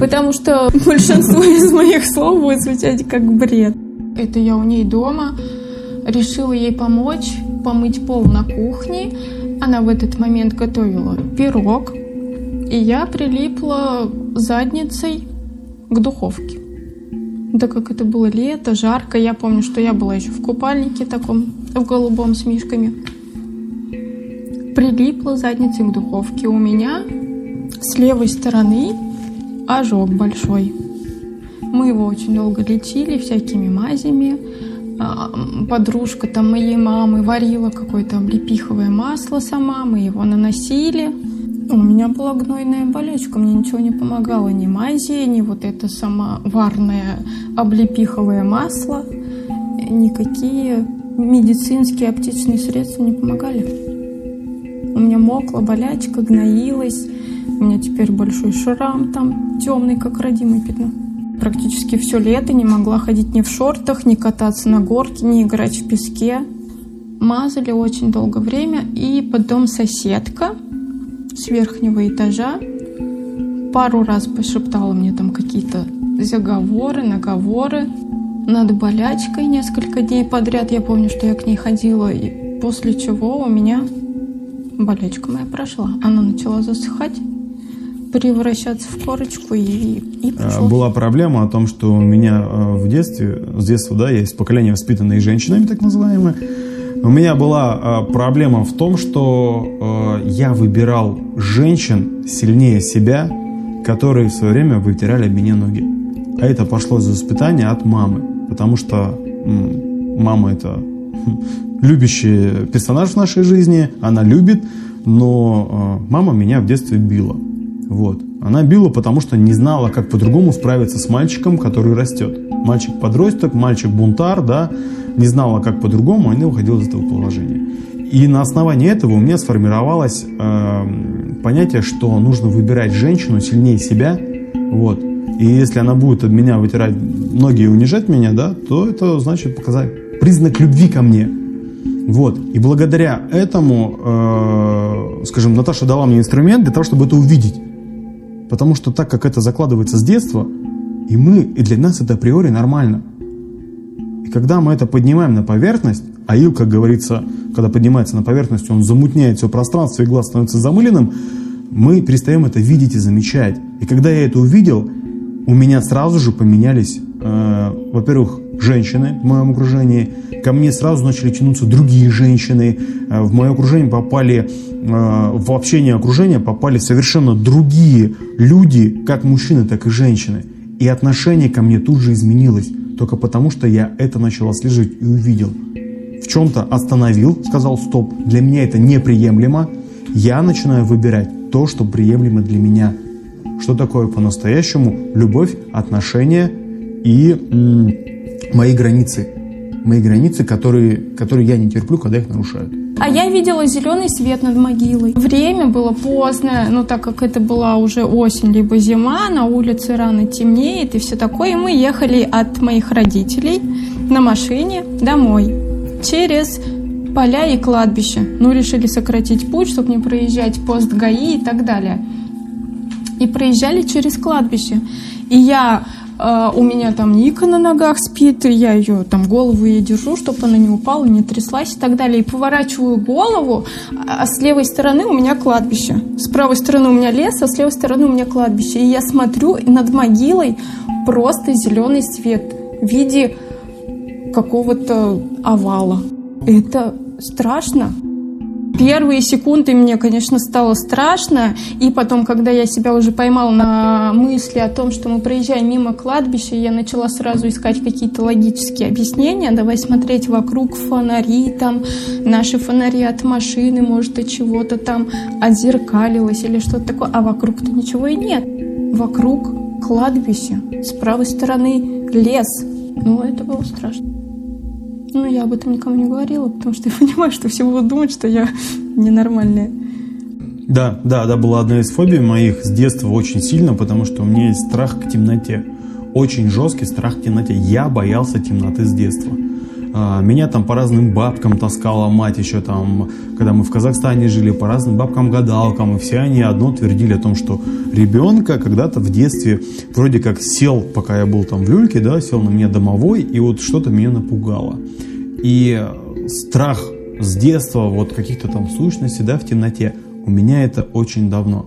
Потому что большинство из моих слов будет звучать как бред. Это я у ней дома. Решила ей помочь, помыть пол на кухне. Она в этот момент готовила пирог. И я прилипла задницей к духовке. Да как это было лето, жарко. Я помню, что я была еще в купальнике таком, в голубом с мишками. Прилипла задницей к духовке. У меня с левой стороны ожог большой. Мы его очень долго лечили всякими мазями. А, подружка там моей мамы варила какое-то облепиховое масло сама, мы его наносили. У меня была гнойная болячка, мне ничего не помогало, ни мази, ни вот это самоварное облепиховое масло, никакие медицинские аптечные средства не помогали. У меня мокла болячка, гноилась, у меня теперь большой шрам там, темный, как родимое пятно. Практически все лето не могла ходить ни в шортах, ни кататься на горке, ни играть в песке. Мазали очень долгое время, и потом соседка с верхнего этажа пару раз пошептала мне там какие-то заговоры, наговоры над болячкой несколько дней подряд. Я помню, что я к ней ходила, и после чего у меня болячка моя прошла. Она начала засыхать, превращаться в корочку и, и. Э, была проблема о том, что у меня э, в детстве, с детства, да, есть поколение воспитанные женщинами, так называемые. У меня была э, проблема в том, что я выбирал женщин сильнее себя, которые в свое время вытирали меня ноги. А это пошло за воспитание от мамы, потому что мама это любящий персонаж в нашей жизни, она любит, но мама меня в детстве била. Вот. Она била, потому что не знала, как по-другому справиться с мальчиком, который растет. Мальчик-подросток, мальчик-бунтар, да, не знала, как по-другому, она выходила из этого положения. И на основании этого у меня сформировалось э, понятие, что нужно выбирать женщину сильнее себя, вот. И если она будет от меня вытирать ноги и унижать меня, да, то это значит показать признак любви ко мне. Вот. И благодаря этому, э, скажем, Наташа дала мне инструмент для того, чтобы это увидеть. Потому что так как это закладывается с детства, и мы, и для нас это априори нормально. И когда мы это поднимаем на поверхность, а ил, как говорится, когда поднимается на поверхность, он замутняет все пространство, и глаз становится замыленным, мы перестаем это видеть и замечать. И когда я это увидел, у меня сразу же поменялись, э, во-первых, женщины в моем окружении, ко мне сразу начали тянуться другие женщины, э, в мое окружение попали, в общение окружения попали совершенно другие люди, как мужчины, так и женщины. И отношение ко мне тут же изменилось, только потому что я это начал отслеживать и увидел. В чем-то остановил, сказал стоп, для меня это неприемлемо, я начинаю выбирать то, что приемлемо для меня. Что такое по-настоящему любовь, отношения и м- мои границы. Мои границы, которые, которые я не терплю, когда их нарушают. А я видела зеленый свет над могилой. Время было поздно, ну так как это была уже осень либо зима, на улице рано темнеет и все такое. И мы ехали от моих родителей на машине домой через поля и кладбище. Ну, решили сократить путь, чтобы не проезжать пост ГАИ и так далее. И проезжали через кладбище. И я Uh, у меня там Ника на ногах спит, и я ее там голову ей держу, чтобы она не упала, не тряслась и так далее. И поворачиваю голову, а с левой стороны у меня кладбище. С правой стороны у меня лес, а с левой стороны у меня кладбище. И я смотрю, и над могилой просто зеленый свет в виде какого-то овала. Это страшно. Первые секунды мне, конечно, стало страшно, и потом, когда я себя уже поймала на мысли о том, что мы проезжаем мимо кладбища, я начала сразу искать какие-то логические объяснения, давай смотреть вокруг фонари, там наши фонари от машины, может, от чего-то там отзеркалилось или что-то такое, а вокруг-то ничего и нет. Вокруг кладбище, с правой стороны лес. Ну, это было страшно. Ну, я об этом никому не говорила, потому что я понимаю, что все будут думать, что я ненормальная. Да, да, да, была одна из фобий моих с детства очень сильно, потому что у меня есть страх к темноте. очень жесткий страх в темноте. Я боялся темноты с детства. А, меня там по разным бабкам таскала мать еще там, когда мы в Казахстане жили, по разным бабкам-гадалкам, и все они одно твердили о том, что ребенка когда-то в детстве вроде как сел, пока я был там в люльке, да, сел на меня домовой, и вот что-то меня напугало. И страх с детства вот каких-то там сущностей, да, в темноте, у меня это очень давно.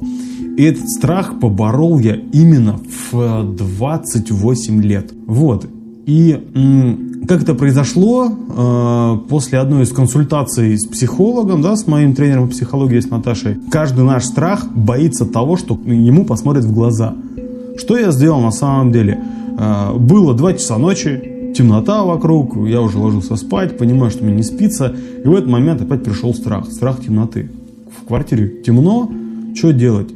И этот страх поборол я именно в 28 лет. Вот. И как это произошло э, после одной из консультаций с психологом, да, с моим тренером по психологии, с Наташей. Каждый наш страх боится того, что ему посмотрят в глаза. Что я сделал на самом деле? Э, было 2 часа ночи, темнота вокруг, я уже ложился спать, понимаю, что мне не спится. И в этот момент опять пришел страх, страх темноты. В квартире темно, что делать?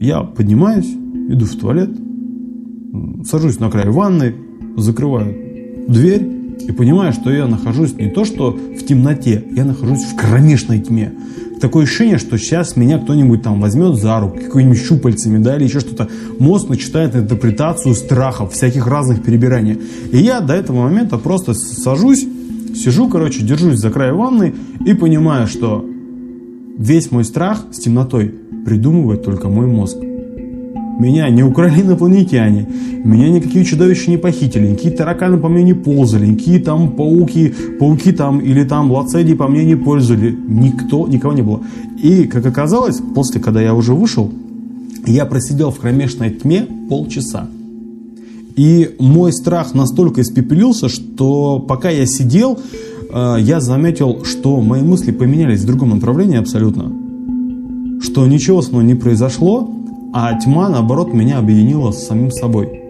Я поднимаюсь, иду в туалет, сажусь на край ванны, закрываю дверь и понимаю, что я нахожусь не то что в темноте, я нахожусь в кромешной тьме. Такое ощущение, что сейчас меня кто-нибудь там возьмет за руку, какими-нибудь щупальцами, да, или еще что-то. Мозг начинает интерпретацию страхов, всяких разных перебираний. И я до этого момента просто сажусь, сижу, короче, держусь за край ванны и понимаю, что весь мой страх с темнотой придумывает только мой мозг. Меня не украли инопланетяне, меня никакие чудовища не похитили, никакие тараканы по мне не ползали, никакие там пауки, пауки там или там лацеди по мне не пользовали. Никто, никого не было. И, как оказалось, после, когда я уже вышел, я просидел в кромешной тьме полчаса. И мой страх настолько испепелился, что пока я сидел, э, я заметил, что мои мысли поменялись в другом направлении абсолютно. Что ничего со мной не произошло, а тьма, наоборот, меня объединила с самим собой.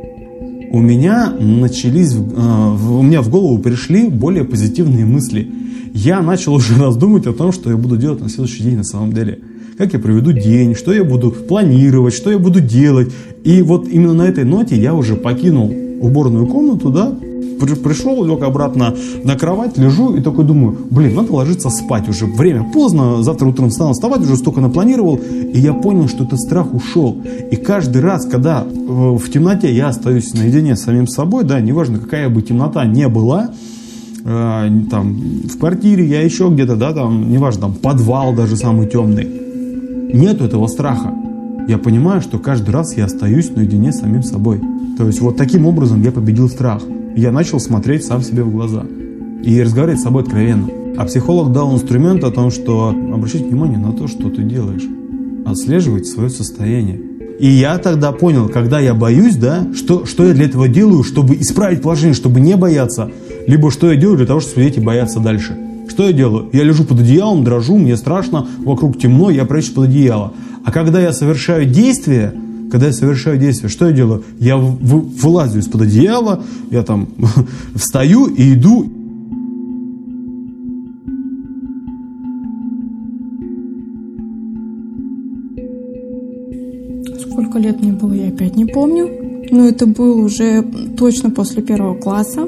У меня начались, э, у меня в голову пришли более позитивные мысли. Я начал уже раздумывать о том, что я буду делать на следующий день на самом деле. Как я проведу день, что я буду планировать, что я буду делать. И вот именно на этой ноте я уже покинул уборную комнату, да, пришел, лег обратно на кровать, лежу и такой думаю, блин, надо ложиться спать уже, время поздно, завтра утром встану вставать, уже столько напланировал, и я понял, что этот страх ушел. И каждый раз, когда э, в темноте я остаюсь наедине с самим собой, да, неважно, какая бы темнота не была, э, там, в квартире, я еще где-то, да, там, неважно, там, подвал даже самый темный, нету этого страха. Я понимаю, что каждый раз я остаюсь наедине с самим собой. То есть вот таким образом я победил страх я начал смотреть сам себе в глаза и разговаривать с собой откровенно. А психолог дал инструмент о том, что обращать внимание на то, что ты делаешь, отслеживать свое состояние. И я тогда понял, когда я боюсь, да, что, что я для этого делаю, чтобы исправить положение, чтобы не бояться, либо что я делаю для того, чтобы дети боятся дальше. Что я делаю? Я лежу под одеялом, дрожу, мне страшно, вокруг темно, я прячусь под одеяло. А когда я совершаю действие, когда я совершаю действие, что я делаю? Я вылазю из-под одеяла, я там встаю и иду. Сколько лет мне было, я опять не помню. Но это было уже точно после первого класса.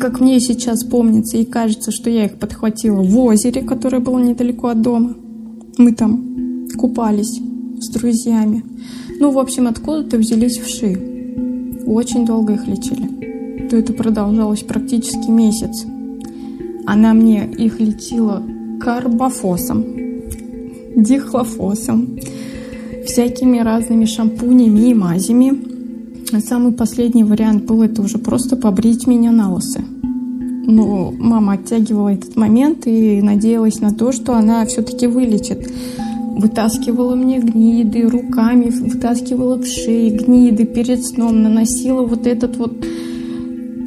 Как мне сейчас помнится и кажется, что я их подхватила в озере, которое было недалеко от дома. Мы там купались с друзьями. Ну, в общем, откуда-то взялись вши. Очень долго их лечили. То это продолжалось практически месяц. Она мне их лечила карбофосом, дихлофосом, всякими разными шампунями и мазями. Самый последний вариант был это уже просто побрить меня на лосы. Но мама оттягивала этот момент и надеялась на то, что она все-таки вылечит вытаскивала мне гниды руками, вытаскивала в шеи гниды перед сном, наносила вот этот вот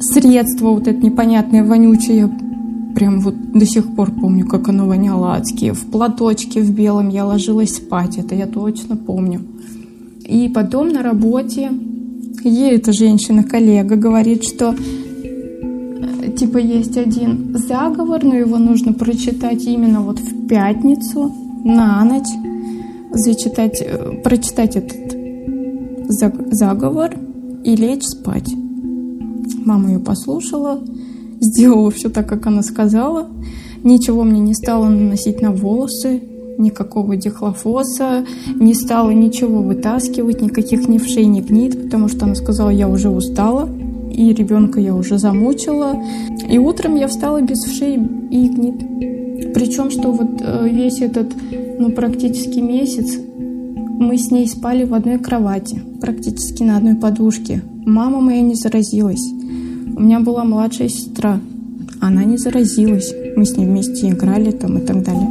средство, вот это непонятное вонючее. Я прям вот до сих пор помню, как оно воняло адски. В платочке в белом я ложилась спать, это я точно помню. И потом на работе ей эта женщина-коллега говорит, что э, типа есть один заговор, но его нужно прочитать именно вот в пятницу на ночь зачитать, э, прочитать этот заговор и лечь спать. Мама ее послушала, сделала все так, как она сказала. Ничего мне не стала наносить на волосы, никакого дихлофоса, не стала ничего вытаскивать, никаких ни вшей, ни гнит, потому что она сказала, я уже устала, и ребенка я уже замучила. И утром я встала без вшей и гнит. Причем, что вот э, весь этот, ну, практически месяц мы с ней спали в одной кровати, практически на одной подушке. Мама моя не заразилась. У меня была младшая сестра. Она не заразилась. Мы с ней вместе играли там и так далее.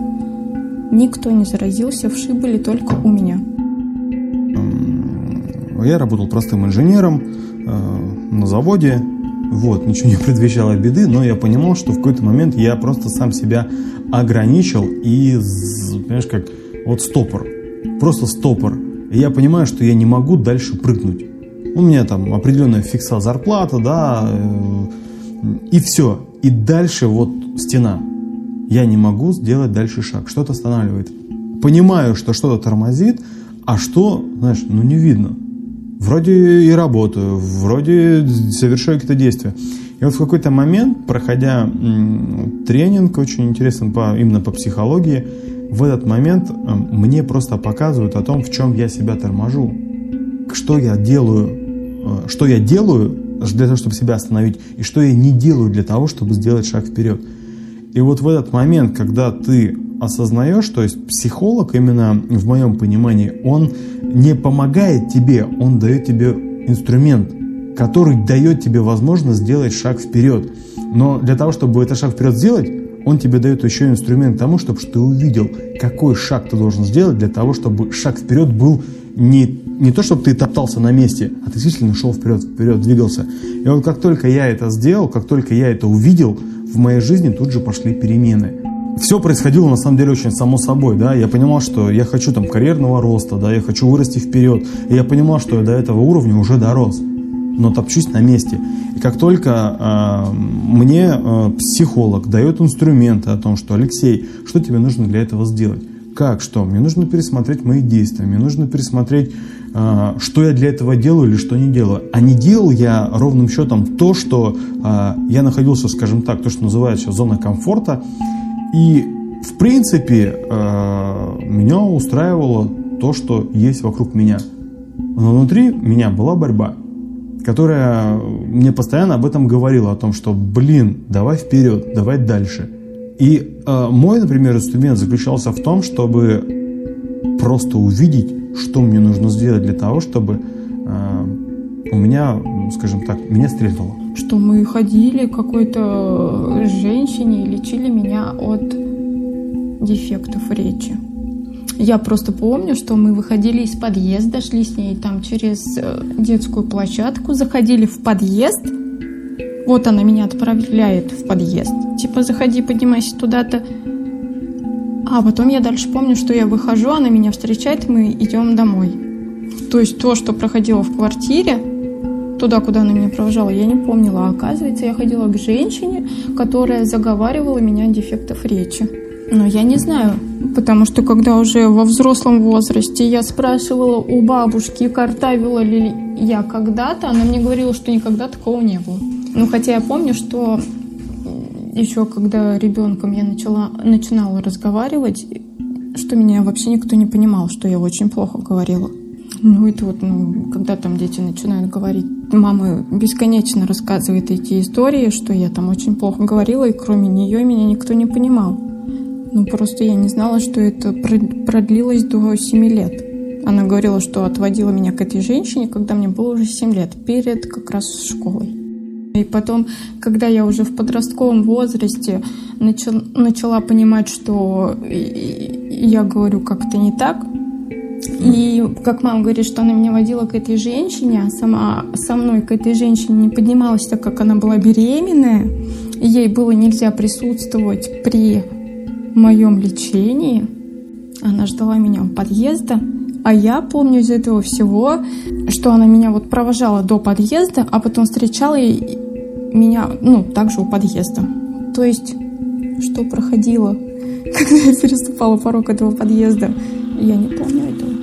Никто не заразился, вши были только у меня. Я работал простым инженером э, на заводе. Вот, ничего не предвещало беды, но я понимал, что в какой-то момент я просто сам себя ограничил и, понимаешь, как вот стопор. Просто стопор. И я понимаю, что я не могу дальше прыгнуть. У меня там определенная фикса зарплата, да, э, и все. И дальше вот стена. Я не могу сделать дальше шаг. Что-то останавливает. Понимаю, что что-то тормозит, а что, знаешь, ну не видно. Вроде и работаю, вроде совершаю какие-то действия. И вот в какой-то момент, проходя тренинг очень интересный по, именно по психологии, в этот момент э, мне просто показывают о том, в чем я себя торможу. Что я делаю, э, что я делаю для того, чтобы себя остановить, и что я не делаю для того, чтобы сделать шаг вперед. И вот в этот момент, когда ты осознаешь, то есть психолог именно в моем понимании, он не помогает тебе, он дает тебе инструмент, который дает тебе возможность сделать шаг вперед. Но для того, чтобы этот шаг вперед сделать, он тебе дает еще инструмент тому, чтобы ты увидел, какой шаг ты должен сделать для того, чтобы шаг вперед был не, не то, чтобы ты топтался на месте, а ты действительно шел вперед, вперед, двигался. И вот как только я это сделал, как только я это увидел, в моей жизни тут же пошли перемены. Все происходило на самом деле очень само собой, да, я понимал, что я хочу там карьерного роста, да, я хочу вырасти вперед, и я понимал, что я до этого уровня уже дорос, но топчусь на месте. И как только э, мне э, психолог дает инструменты о том, что Алексей, что тебе нужно для этого сделать? Как, что? Мне нужно пересмотреть мои действия, мне нужно пересмотреть, э, что я для этого делаю или что не делаю. А не делал я ровным счетом то, что э, я находился, скажем так, то, что называется зона комфорта. И, в принципе, э, меня устраивало то, что есть вокруг меня. Но внутри меня была борьба, которая мне постоянно об этом говорила, о том, что, блин, давай вперед, давай дальше – и э, мой, например, инструмент заключался в том, чтобы просто увидеть, что мне нужно сделать для того, чтобы э, у меня, скажем так, меня стрельнуло. Что мы ходили к какой-то женщине и лечили меня от дефектов речи. Я просто помню, что мы выходили из подъезда, шли с ней там через э, детскую площадку, заходили в подъезд – вот она меня отправляет в подъезд. Типа, заходи, поднимайся туда-то. А потом я дальше помню, что я выхожу, она меня встречает, мы идем домой. То есть то, что проходило в квартире, туда, куда она меня провожала, я не помнила. А оказывается, я ходила к женщине, которая заговаривала меня дефектов речи. Но я не знаю, потому что когда уже во взрослом возрасте я спрашивала у бабушки, картавила ли я когда-то, она мне говорила, что никогда такого не было. Ну, хотя я помню, что еще когда ребенком я начала, начинала разговаривать, что меня вообще никто не понимал, что я очень плохо говорила. Ну, это вот, ну, когда там дети начинают говорить, мама бесконечно рассказывает эти истории, что я там очень плохо говорила, и кроме нее меня никто не понимал. Ну, просто я не знала, что это продлилось до 7 лет. Она говорила, что отводила меня к этой женщине, когда мне было уже 7 лет, перед как раз школой. И потом, когда я уже в подростковом возрасте начала, понимать, что я говорю как-то не так, и как мама говорит, что она меня водила к этой женщине, а сама со мной к этой женщине не поднималась, так как она была беременная, ей было нельзя присутствовать при моем лечении. Она ждала меня у подъезда, а я помню из этого всего, что она меня вот провожала до подъезда, а потом встречала и меня, ну, также у подъезда. То есть, что проходило, когда я переступала порог этого подъезда, я не помню этого.